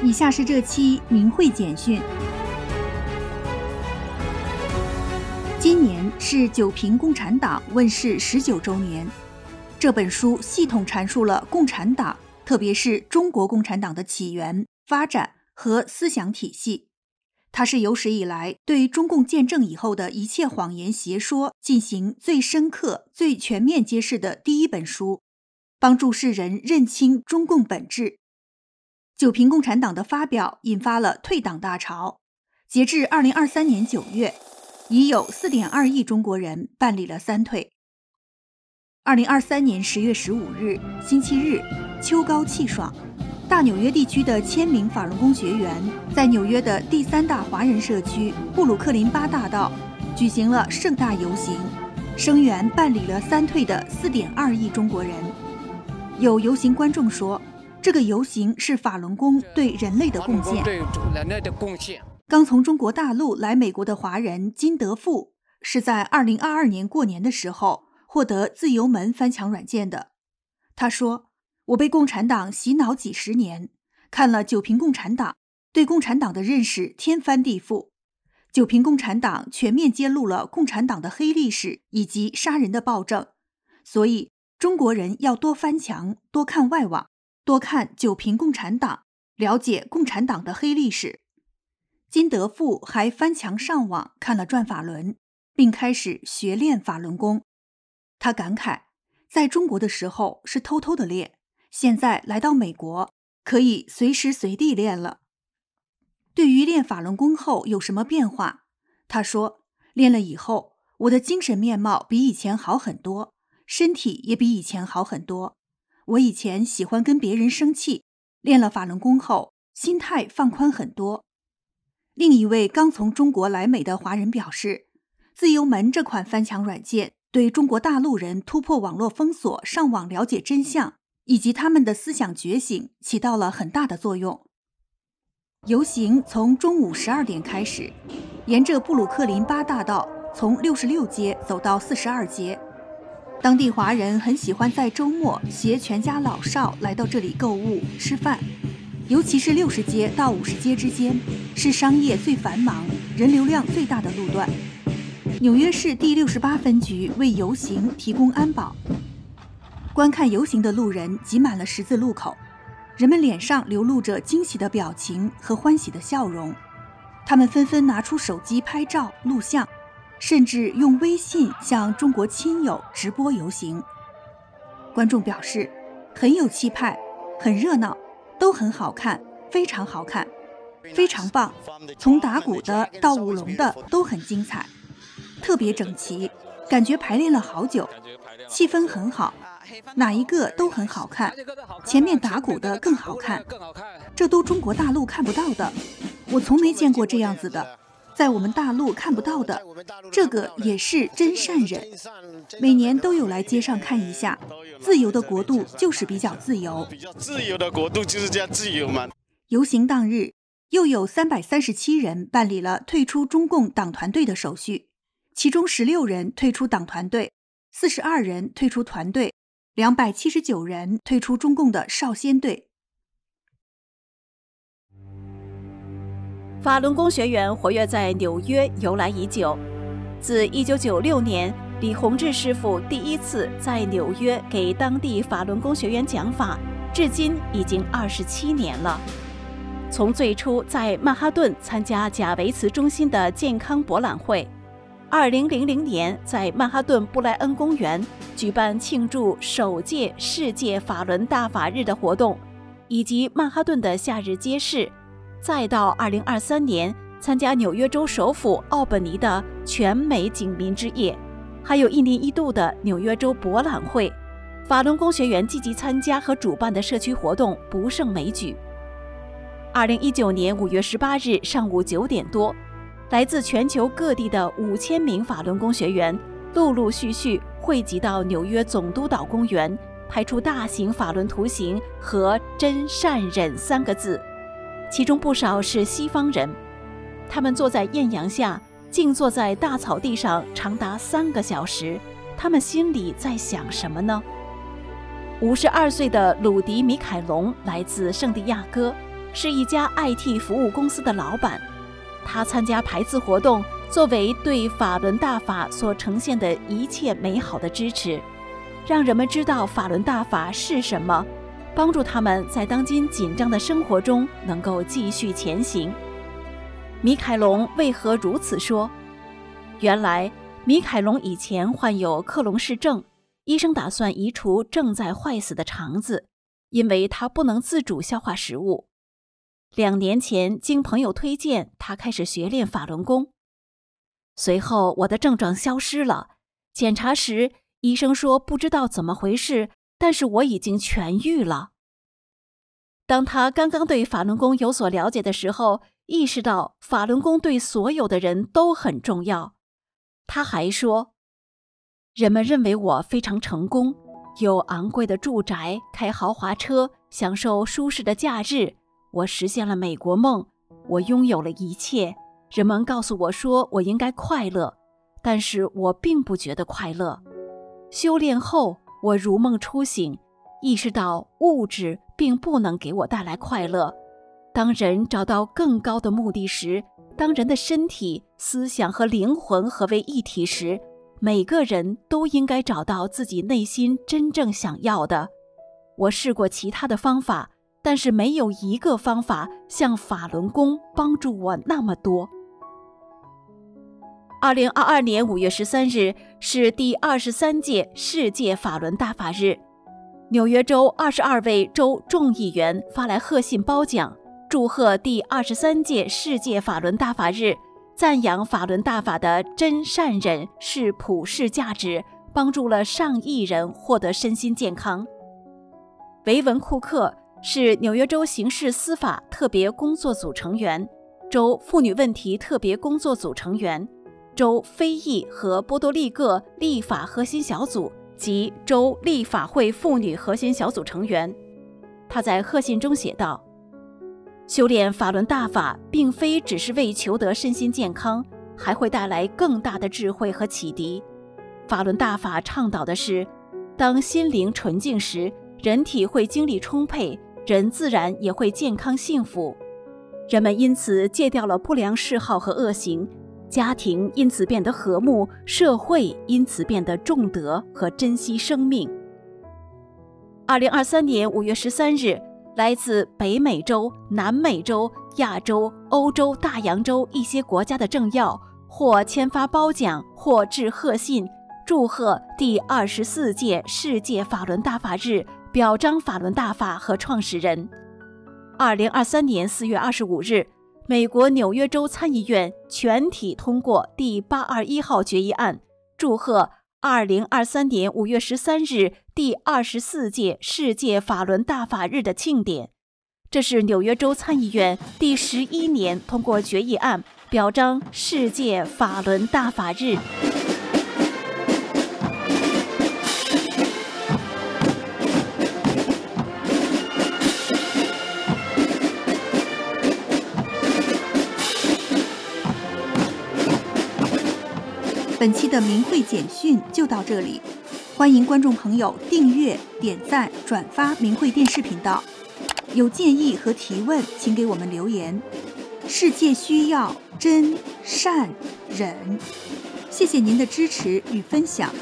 以下是这期明慧简讯。今年是九平共产党问世十九周年，这本书系统阐述了共产党，特别是中国共产党的起源、发展和思想体系。它是有史以来对中共建政以后的一切谎言邪说进行最深刻、最全面揭示的第一本书，帮助世人认清中共本质。九评共产党的发表引发了退党大潮。截至二零二三年九月，已有四点二亿中国人办理了三退。二零二三年十月十五日，星期日，秋高气爽，大纽约地区的千名法轮功学员在纽约的第三大华人社区布鲁克林八大道举行了盛大游行，声援办理了三退的四点二亿中国人。有游行观众说。这个游行是法轮功对人类的贡献。对人类的贡献。刚从中国大陆来美国的华人金德富，是在二零二二年过年的时候获得自由门翻墙软件的。他说：“我被共产党洗脑几十年，看了《九评共产党》，对共产党的认识天翻地覆。《九评共产党》全面揭露了共产党的黑历史以及杀人的暴政，所以中国人要多翻墙，多看外网。”多看九评共产党，了解共产党的黑历史。金德富还翻墙上网看了转法轮，并开始学练法轮功。他感慨，在中国的时候是偷偷的练，现在来到美国可以随时随地练了。对于练法轮功后有什么变化，他说：练了以后，我的精神面貌比以前好很多，身体也比以前好很多。我以前喜欢跟别人生气，练了法轮功后，心态放宽很多。另一位刚从中国来美的华人表示，自由门这款翻墙软件对中国大陆人突破网络封锁、上网了解真相以及他们的思想觉醒起到了很大的作用。游行从中午十二点开始，沿着布鲁克林八大道从六十六街走到四十二街。当地华人很喜欢在周末携全家老少来到这里购物、吃饭，尤其是六十街到五十街之间是商业最繁忙、人流量最大的路段。纽约市第六十八分局为游行提供安保。观看游行的路人挤满了十字路口，人们脸上流露着惊喜的表情和欢喜的笑容，他们纷纷拿出手机拍照、录像。甚至用微信向中国亲友直播游行。观众表示，很有气派，很热闹，都很好看，非常好看，非常棒。从打鼓的到舞龙的都很精彩，特别整齐，感觉排练了好久，气氛很好，哪一个都很好看。前面打鼓的更好看，这都中国大陆看不到的，我从没见过这样子的。在我们大陆看不到的，这个也是真善人。每年都有来街上看一下。自由的国度就是比较自由。比较自由的国度就是这样自由嘛。游行当日，又有三百三十七人办理了退出中共党团队的手续，其中十六人退出党团队，四十二人退出团队，两百七十九人退出中共的少先队。法轮功学员活跃在纽约由来已久，自1996年李洪志师傅第一次在纽约给当地法轮功学员讲法，至今已经二十七年了。从最初在曼哈顿参加贾维茨中心的健康博览会，2000年在曼哈顿布莱恩公园举办庆祝首届世界法轮大法日的活动，以及曼哈顿的夏日街市。再到二零二三年参加纽约州首府奥本尼的全美警民之夜，还有一年一度的纽约州博览会，法轮功学员积极参加和主办的社区活动不胜枚举。二零一九年五月十八日上午九点多，来自全球各地的五千名法轮功学员陆陆续续汇集到纽约总督岛公园，拍出大型法轮图形和“真善忍”三个字。其中不少是西方人，他们坐在艳阳下，静坐在大草地上长达三个小时。他们心里在想什么呢？五十二岁的鲁迪·米凯隆来自圣地亚哥，是一家 IT 服务公司的老板。他参加排字活动，作为对法轮大法所呈现的一切美好的支持，让人们知道法轮大法是什么，帮助他们在当今紧张的生活中能够继续前行。米凯龙为何如此说？原来，米凯龙以前患有克隆氏症，医生打算移除正在坏死的肠子，因为他不能自主消化食物。两年前，经朋友推荐，他开始学练法轮功。随后，我的症状消失了。检查时，医生说不知道怎么回事，但是我已经痊愈了。当他刚刚对法轮功有所了解的时候，意识到法轮功对所有的人都很重要。他还说，人们认为我非常成功，有昂贵的住宅，开豪华车，享受舒适的假日。我实现了美国梦，我拥有了一切。人们告诉我说我应该快乐，但是我并不觉得快乐。修炼后，我如梦初醒，意识到物质并不能给我带来快乐。当人找到更高的目的时，当人的身体、思想和灵魂合为一体时，每个人都应该找到自己内心真正想要的。我试过其他的方法，但是没有一个方法像法轮功帮助我那么多。二零二二年五月十三日是第二十三届世界法轮大法日，纽约州二十二位州众议员发来贺信褒奖。祝贺第二十三届世界法轮大法日，赞扬法轮大法的真善忍是普世价值，帮助了上亿人获得身心健康。维文·库克是纽约州刑事司法特别工作组成员，州妇女问题特别工作组成员，州非裔和波多黎各立法核心小组及州立法会妇女核心小组成员。他在贺信中写道。修炼法轮大法，并非只是为求得身心健康，还会带来更大的智慧和启迪。法轮大法倡导的是，当心灵纯净时，人体会精力充沛，人自然也会健康幸福。人们因此戒掉了不良嗜好和恶行，家庭因此变得和睦，社会因此变得重德和珍惜生命。二零二三年五月十三日。来自北美洲、南美洲、亚洲、欧洲、大洋洲一些国家的政要，或签发褒奖，或致贺信，祝贺第二十四届世界法轮大法日，表彰法轮大法和创始人。二零二三年四月二十五日，美国纽约州参议院全体通过第八二一号决议案，祝贺。二零二三年五月十三日，第二十四届世界法轮大法日的庆典，这是纽约州参议院第十一年通过决议案，表彰世界法轮大法日。本期的明慧简讯就到这里，欢迎观众朋友订阅、点赞、转发明慧电视频道。有建议和提问，请给我们留言。世界需要真善忍，谢谢您的支持与分享。